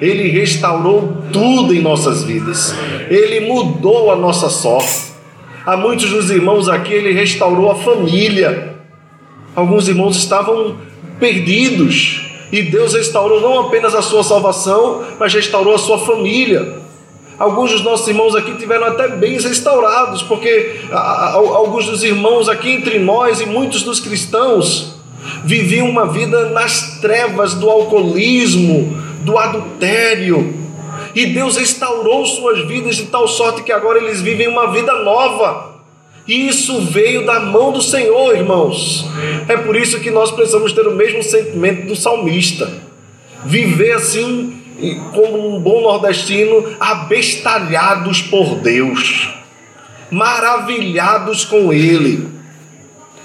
Speaker 2: Ele restaurou tudo em nossas vidas. Ele mudou a nossa sorte. Há muitos dos irmãos aqui, ele restaurou a família. Alguns irmãos estavam perdidos. E Deus restaurou não apenas a sua salvação, mas restaurou a sua família. Alguns dos nossos irmãos aqui tiveram até bens restaurados, porque alguns dos irmãos aqui entre nós e muitos dos cristãos viviam uma vida nas trevas do alcoolismo, do adultério. E Deus restaurou suas vidas de tal sorte que agora eles vivem uma vida nova. E isso veio da mão do Senhor, irmãos. É por isso que nós precisamos ter o mesmo sentimento do salmista. Viver assim, como um bom nordestino, abestalhados por Deus, maravilhados com Ele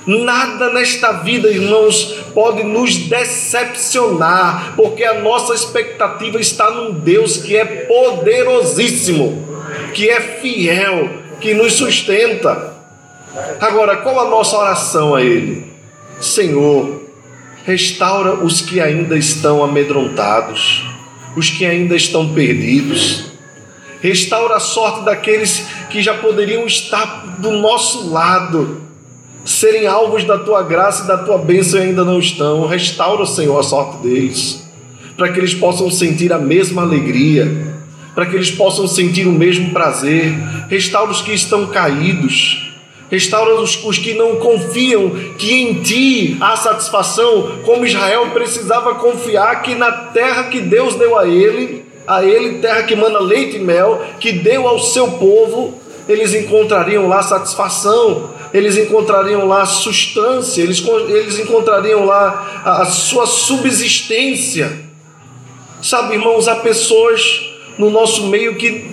Speaker 2: Nada nesta vida, irmãos, pode nos decepcionar, porque a nossa expectativa está num Deus que é poderosíssimo, que é fiel, que nos sustenta. Agora, qual a nossa oração a Ele? Senhor, restaura os que ainda estão amedrontados, os que ainda estão perdidos. Restaura a sorte daqueles que já poderiam estar do nosso lado, serem alvos da tua graça e da tua bênção e ainda não estão. Restaura, Senhor, a sorte deles, para que eles possam sentir a mesma alegria, para que eles possam sentir o mesmo prazer. Restaura os que estão caídos. Restaura os, os que não confiam que em ti há satisfação, como Israel precisava confiar que na terra que Deus deu a ele, a ele, terra que manda leite e mel, que deu ao seu povo, eles encontrariam lá satisfação, eles encontrariam lá substância, eles, eles encontrariam lá a, a sua subsistência. Sabe, irmãos, há pessoas no nosso meio que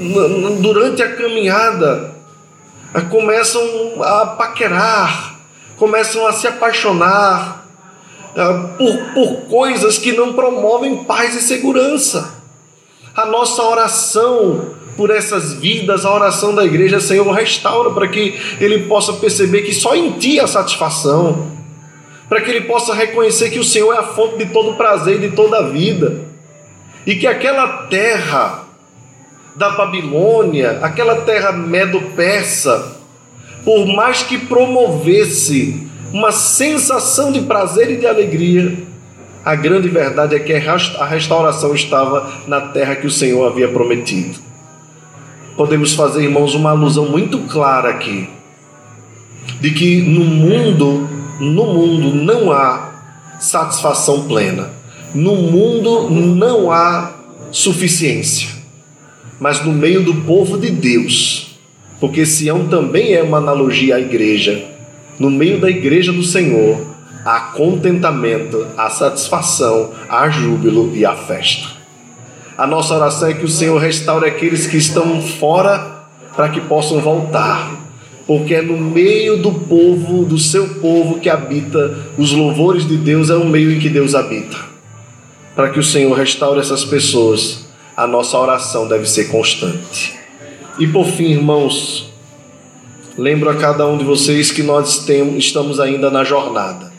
Speaker 2: durante a caminhada começam a paquerar, começam a se apaixonar por, por coisas que não promovem paz e segurança. A nossa oração por essas vidas, a oração da igreja, Senhor, restaura para que ele possa perceber que só em Ti há satisfação, para que ele possa reconhecer que o Senhor é a fonte de todo prazer e de toda a vida, e que aquela terra da Babilônia, aquela terra medo-persa, por mais que promovesse uma sensação de prazer e de alegria, a grande verdade é que a restauração estava na terra que o Senhor havia prometido. Podemos fazer, irmãos, uma alusão muito clara aqui de que no mundo, no mundo não há satisfação plena. No mundo não há suficiência mas no meio do povo de Deus, porque Sião também é uma analogia à igreja. No meio da igreja do Senhor, há contentamento, há satisfação, há júbilo e há festa. A nossa oração é que o Senhor restaure aqueles que estão fora para que possam voltar, porque é no meio do povo, do seu povo que habita os louvores de Deus, é o meio em que Deus habita. Para que o Senhor restaure essas pessoas a nossa oração deve ser constante. E por fim, irmãos, lembro a cada um de vocês que nós temos, estamos ainda na jornada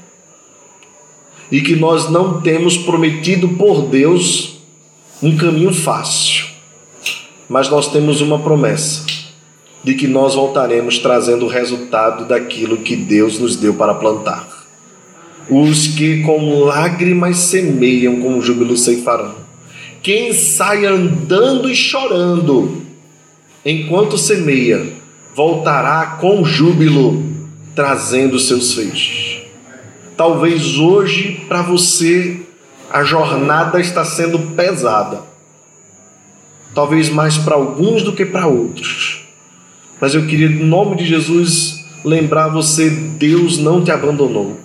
Speaker 2: e que nós não temos prometido por Deus um caminho fácil, mas nós temos uma promessa de que nós voltaremos trazendo o resultado daquilo que Deus nos deu para plantar. Os que com lágrimas semeiam, com júbilo ceifarão. Quem sai andando e chorando enquanto semeia, voltará com júbilo, trazendo seus feixes. Talvez hoje para você a jornada está sendo pesada. Talvez mais para alguns do que para outros. Mas eu queria, em nome de Jesus, lembrar você: Deus não te abandonou.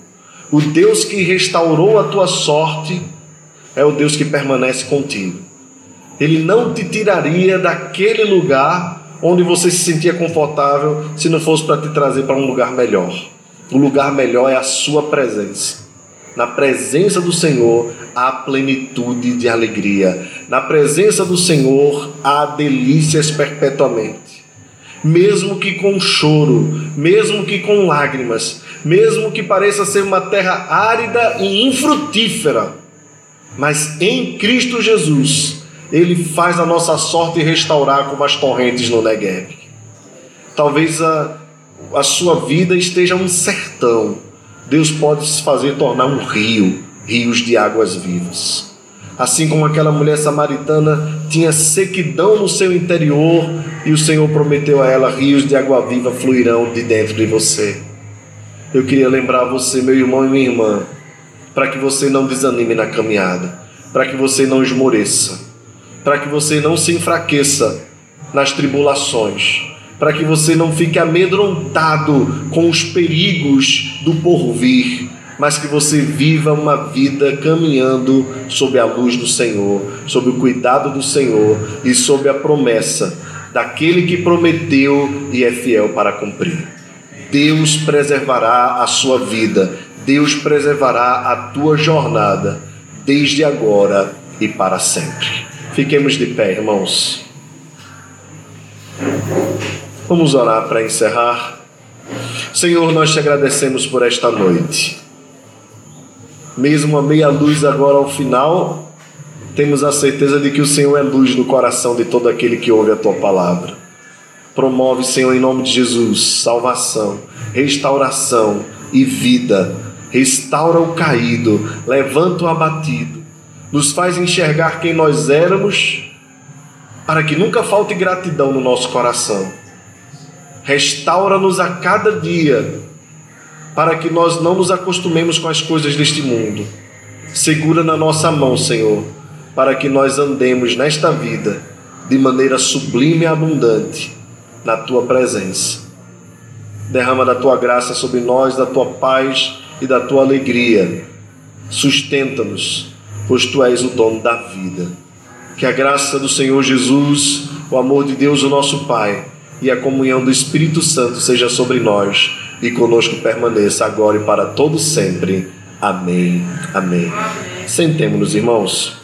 Speaker 2: O Deus que restaurou a tua sorte é o Deus que permanece contigo. Ele não te tiraria daquele lugar onde você se sentia confortável se não fosse para te trazer para um lugar melhor. O lugar melhor é a sua presença. Na presença do Senhor há plenitude de alegria. Na presença do Senhor há delícias perpetuamente. Mesmo que com choro, mesmo que com lágrimas, mesmo que pareça ser uma terra árida e infrutífera, mas em Cristo Jesus, Ele faz a nossa sorte restaurar como as torrentes no Negev. Talvez a, a sua vida esteja um sertão. Deus pode se fazer tornar um rio, rios de águas vivas. Assim como aquela mulher samaritana tinha sequidão no seu interior e o Senhor prometeu a ela: rios de água viva fluirão de dentro de você. Eu queria lembrar você, meu irmão e minha irmã, para que você não desanime na caminhada, para que você não esmoreça, para que você não se enfraqueça nas tribulações, para que você não fique amedrontado com os perigos do porvir, mas que você viva uma vida caminhando sob a luz do Senhor, sob o cuidado do Senhor e sob a promessa daquele que prometeu e é fiel para cumprir. Deus preservará a sua vida Deus preservará a tua jornada desde agora e para sempre. Fiquemos de pé, irmãos. Vamos orar para encerrar. Senhor, nós te agradecemos por esta noite. Mesmo a meia luz agora ao final, temos a certeza de que o Senhor é luz no coração de todo aquele que ouve a tua palavra. Promove, Senhor, em nome de Jesus, salvação, restauração e vida. Restaura o caído, levanta o abatido, nos faz enxergar quem nós éramos, para que nunca falte gratidão no nosso coração. Restaura-nos a cada dia, para que nós não nos acostumemos com as coisas deste mundo. Segura na nossa mão, Senhor, para que nós andemos nesta vida de maneira sublime e abundante na tua presença. Derrama da tua graça sobre nós, da tua paz e da tua alegria. Sustenta-nos, pois tu és o dono da vida. Que a graça do Senhor Jesus, o amor de Deus, o nosso Pai, e a comunhão do Espírito Santo seja sobre nós e conosco permaneça agora e para todo sempre. Amém. Amém. Sentemos-nos, irmãos.